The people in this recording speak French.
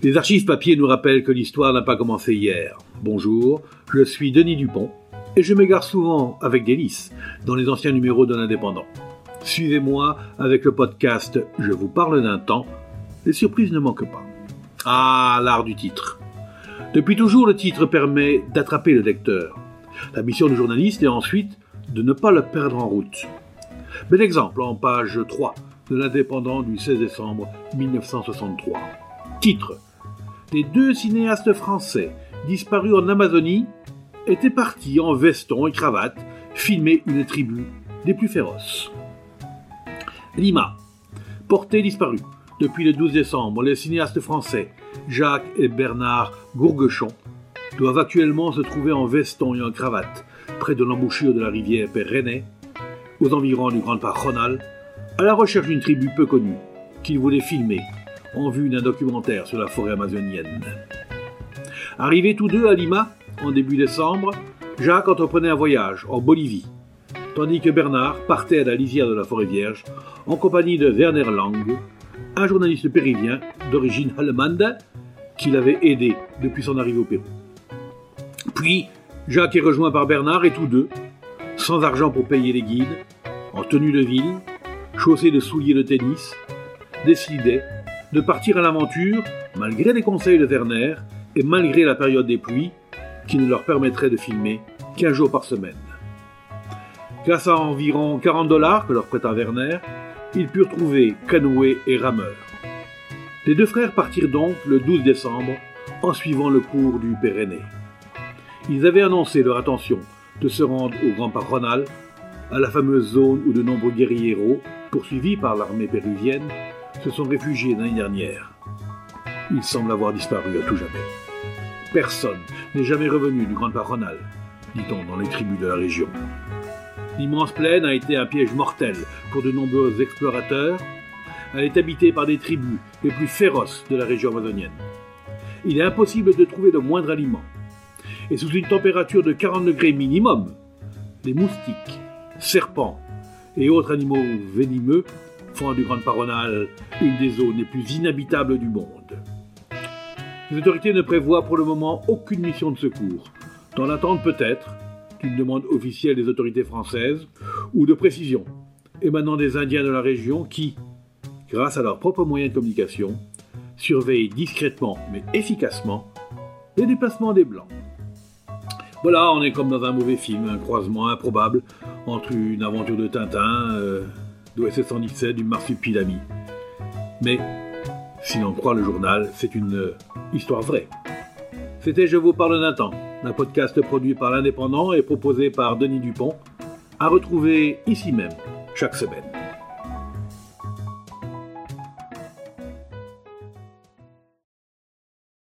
Les archives papier nous rappellent que l'histoire n'a pas commencé hier. Bonjour, je suis Denis Dupont et je m'égare souvent avec délice dans les anciens numéros de l'Indépendant. Suivez-moi avec le podcast Je vous parle d'un temps. Les surprises ne manquent pas. Ah, l'art du titre. Depuis toujours, le titre permet d'attraper le lecteur. La mission du journaliste est ensuite de ne pas le perdre en route. Bel exemple en page 3 de l'Indépendant du 16 décembre 1963. Titre Les deux cinéastes français disparus en Amazonie étaient partis en veston et cravate filmer une tribu des plus féroces. Lima. Portés disparus. Depuis le 12 décembre, les cinéastes français Jacques et Bernard Gourguechon doivent actuellement se trouver en veston et en cravate près de l'embouchure de la rivière Pérenée, aux environs du Grand Parc Ronald, à la recherche d'une tribu peu connue qu'ils voulaient filmer en vue d'un documentaire sur la forêt amazonienne. Arrivés tous deux à Lima en début décembre, Jacques entreprenait un voyage en Bolivie, tandis que Bernard partait à la lisière de la forêt vierge en compagnie de Werner Lang, un journaliste péruvien d'origine allemande qui l'avait aidé depuis son arrivée au Pérou. Puis, Jacques est rejoint par Bernard et tous deux, sans argent pour payer les guides, en tenue de ville, chaussés de souliers de tennis, décidaient de partir à l'aventure malgré les conseils de Werner et malgré la période des pluies qui ne leur permettrait de filmer qu'un jour par semaine. Grâce à environ 40 dollars que leur prêta Werner, ils purent trouver canoë et rameur. Les deux frères partirent donc le 12 décembre en suivant le cours du Pyrénées. Ils avaient annoncé leur intention de se rendre au Grand Parc à la fameuse zone où de nombreux guerrieros, poursuivis par l'armée péruvienne, se sont réfugiés l'année dernière. Ils semblent avoir disparu à tout jamais. Personne n'est jamais revenu du Grand Parc dit-on dans les tribus de la région. L'immense plaine a été un piège mortel pour de nombreux explorateurs. Elle est habitée par des tribus les plus féroces de la région amazonienne. Il est impossible de trouver le moindre aliment. Et sous une température de 40 degrés minimum, les moustiques, serpents et autres animaux venimeux du Grand Paronal une des zones les plus inhabitables du monde. Les autorités ne prévoient pour le moment aucune mission de secours, dans l'attente peut-être d'une demande officielle des autorités françaises ou de précision émanant des Indiens de la région qui, grâce à leurs propres moyens de communication, surveillent discrètement mais efficacement les déplacements des Blancs. Voilà, on est comme dans un mauvais film, un croisement improbable entre une aventure de Tintin, euh, d'OSS 117, du Marsupilami. Mais, si l'on croit le journal, c'est une euh, histoire vraie. C'était Je vous parle temps un podcast produit par l'Indépendant et proposé par Denis Dupont, à retrouver ici même chaque semaine.